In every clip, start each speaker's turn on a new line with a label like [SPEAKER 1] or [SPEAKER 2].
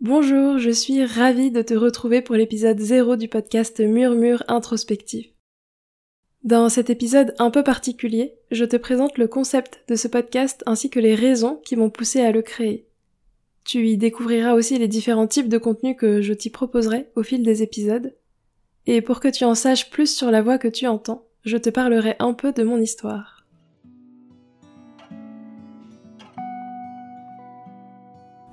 [SPEAKER 1] Bonjour, je suis ravie de te retrouver pour l'épisode 0 du podcast Murmure introspectif. Dans cet épisode un peu particulier, je te présente le concept de ce podcast ainsi que les raisons qui m'ont poussé à le créer. Tu y découvriras aussi les différents types de contenus que je t'y proposerai au fil des épisodes. Et pour que tu en saches plus sur la voix que tu entends, je te parlerai un peu de mon histoire.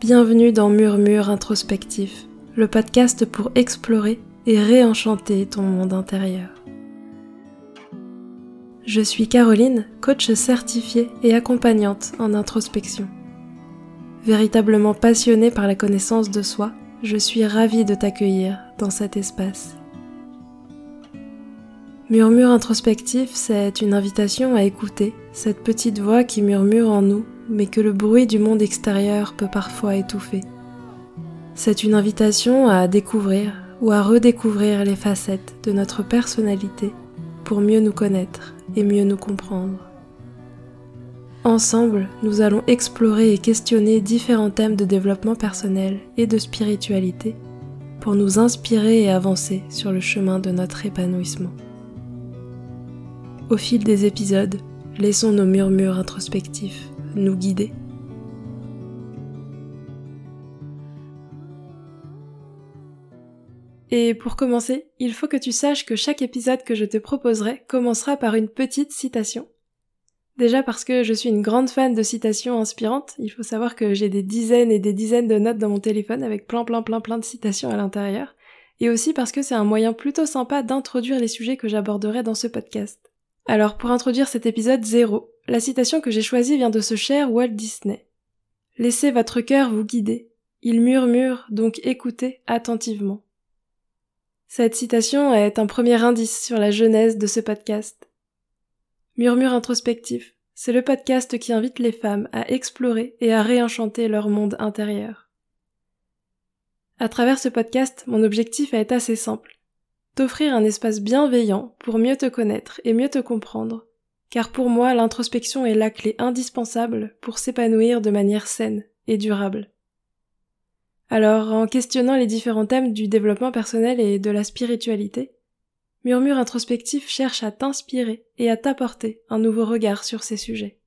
[SPEAKER 1] Bienvenue dans Murmure introspectif, le podcast pour explorer et réenchanter ton monde intérieur. Je suis Caroline, coach certifiée et accompagnante en introspection. Véritablement passionnée par la connaissance de soi, je suis ravie de t'accueillir dans cet espace. Murmure introspectif, c'est une invitation à écouter cette petite voix qui murmure en nous mais que le bruit du monde extérieur peut parfois étouffer. C'est une invitation à découvrir ou à redécouvrir les facettes de notre personnalité pour mieux nous connaître et mieux nous comprendre. Ensemble, nous allons explorer et questionner différents thèmes de développement personnel et de spiritualité pour nous inspirer et avancer sur le chemin de notre épanouissement. Au fil des épisodes, laissons nos murmures introspectifs nous guider. Et pour commencer, il faut que tu saches que chaque épisode que je te proposerai commencera par une petite citation. Déjà parce que je suis une grande fan de citations inspirantes, il faut savoir que j'ai des dizaines et des dizaines de notes dans mon téléphone avec plein plein plein plein de citations à l'intérieur, et aussi parce que c'est un moyen plutôt sympa d'introduire les sujets que j'aborderai dans ce podcast. Alors pour introduire cet épisode zéro, la citation que j'ai choisie vient de ce cher Walt Disney. Laissez votre cœur vous guider. Il murmure, donc écoutez attentivement. Cette citation est un premier indice sur la genèse de ce podcast. Murmure introspectif, c'est le podcast qui invite les femmes à explorer et à réenchanter leur monde intérieur. À travers ce podcast, mon objectif est assez simple. T'offrir un espace bienveillant pour mieux te connaître et mieux te comprendre car pour moi l'introspection est la clé indispensable pour s'épanouir de manière saine et durable. Alors, en questionnant les différents thèmes du développement personnel et de la spiritualité, Murmure introspectif cherche à t'inspirer et à t'apporter un nouveau regard sur ces sujets.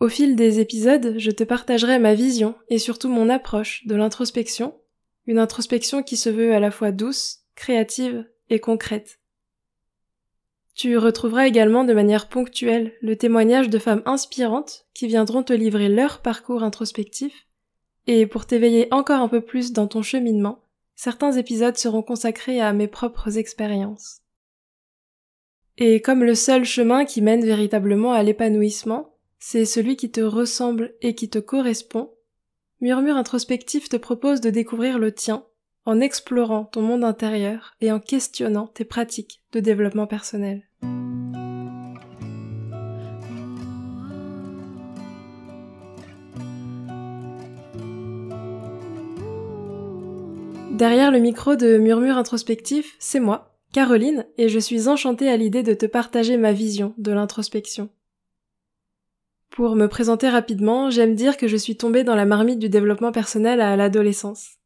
[SPEAKER 1] Au fil des épisodes, je te partagerai ma vision et surtout mon approche de l'introspection, une introspection qui se veut à la fois douce, créative et concrète. Tu retrouveras également de manière ponctuelle le témoignage de femmes inspirantes qui viendront te livrer leur parcours introspectif, et pour t'éveiller encore un peu plus dans ton cheminement, certains épisodes seront consacrés à mes propres expériences. Et comme le seul chemin qui mène véritablement à l'épanouissement, c'est celui qui te ressemble et qui te correspond, Murmure introspectif te propose de découvrir le tien en explorant ton monde intérieur et en questionnant tes pratiques de développement personnel. Derrière le micro de Murmure introspectif, c'est moi, Caroline, et je suis enchantée à l'idée de te partager ma vision de l'introspection. Pour me présenter rapidement, j'aime dire que je suis tombée dans la marmite du développement personnel à l'adolescence.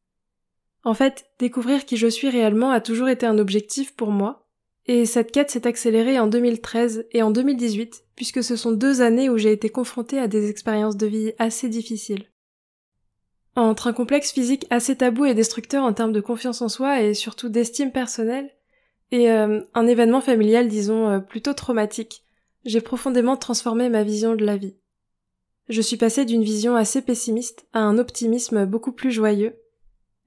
[SPEAKER 1] En fait, découvrir qui je suis réellement a toujours été un objectif pour moi, et cette quête s'est accélérée en 2013 et en 2018, puisque ce sont deux années où j'ai été confrontée à des expériences de vie assez difficiles. Entre un complexe physique assez tabou et destructeur en termes de confiance en soi et surtout d'estime personnelle, et euh, un événement familial, disons, euh, plutôt traumatique, j'ai profondément transformé ma vision de la vie. Je suis passée d'une vision assez pessimiste à un optimisme beaucoup plus joyeux,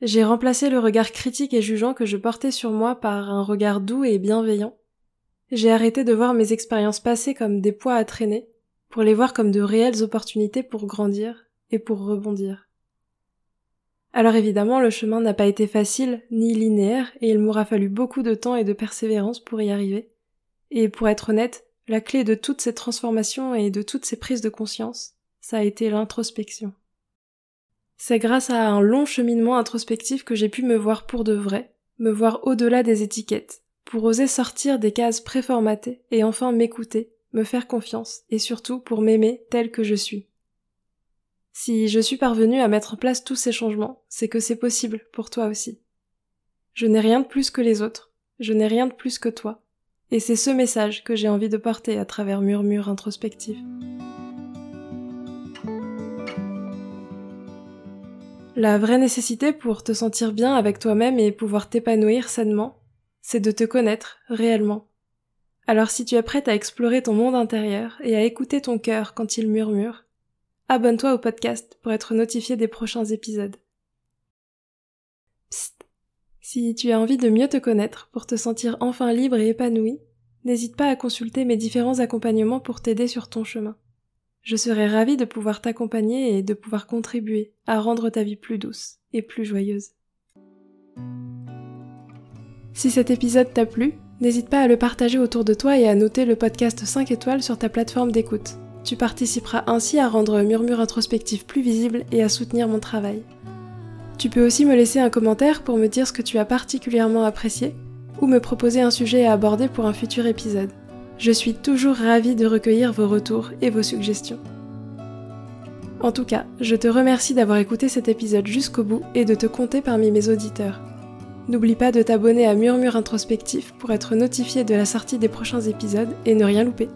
[SPEAKER 1] j'ai remplacé le regard critique et jugeant que je portais sur moi par un regard doux et bienveillant. J'ai arrêté de voir mes expériences passées comme des poids à traîner, pour les voir comme de réelles opportunités pour grandir et pour rebondir. Alors évidemment, le chemin n'a pas été facile ni linéaire et il m'aura fallu beaucoup de temps et de persévérance pour y arriver. Et pour être honnête, la clé de toutes ces transformations et de toutes ces prises de conscience, ça a été l'introspection. C'est grâce à un long cheminement introspectif que j'ai pu me voir pour de vrai, me voir au-delà des étiquettes, pour oser sortir des cases préformatées et enfin m'écouter, me faire confiance et surtout pour m'aimer tel que je suis. Si je suis parvenue à mettre en place tous ces changements, c'est que c'est possible pour toi aussi. Je n'ai rien de plus que les autres, je n'ai rien de plus que toi. Et c'est ce message que j'ai envie de porter à travers Murmure introspectif. La vraie nécessité pour te sentir bien avec toi-même et pouvoir t'épanouir sainement, c'est de te connaître réellement. Alors si tu es prête à explorer ton monde intérieur et à écouter ton cœur quand il murmure, abonne-toi au podcast pour être notifié des prochains épisodes. Psst. Si tu as envie de mieux te connaître pour te sentir enfin libre et épanoui, n'hésite pas à consulter mes différents accompagnements pour t'aider sur ton chemin. Je serai ravie de pouvoir t'accompagner et de pouvoir contribuer à rendre ta vie plus douce et plus joyeuse. Si cet épisode t'a plu, n'hésite pas à le partager autour de toi et à noter le podcast 5 étoiles sur ta plateforme d'écoute. Tu participeras ainsi à rendre Murmure Introspectif plus visible et à soutenir mon travail. Tu peux aussi me laisser un commentaire pour me dire ce que tu as particulièrement apprécié ou me proposer un sujet à aborder pour un futur épisode. Je suis toujours ravie de recueillir vos retours et vos suggestions. En tout cas, je te remercie d'avoir écouté cet épisode jusqu'au bout et de te compter parmi mes auditeurs. N'oublie pas de t'abonner à Murmure Introspectif pour être notifié de la sortie des prochains épisodes et ne rien louper.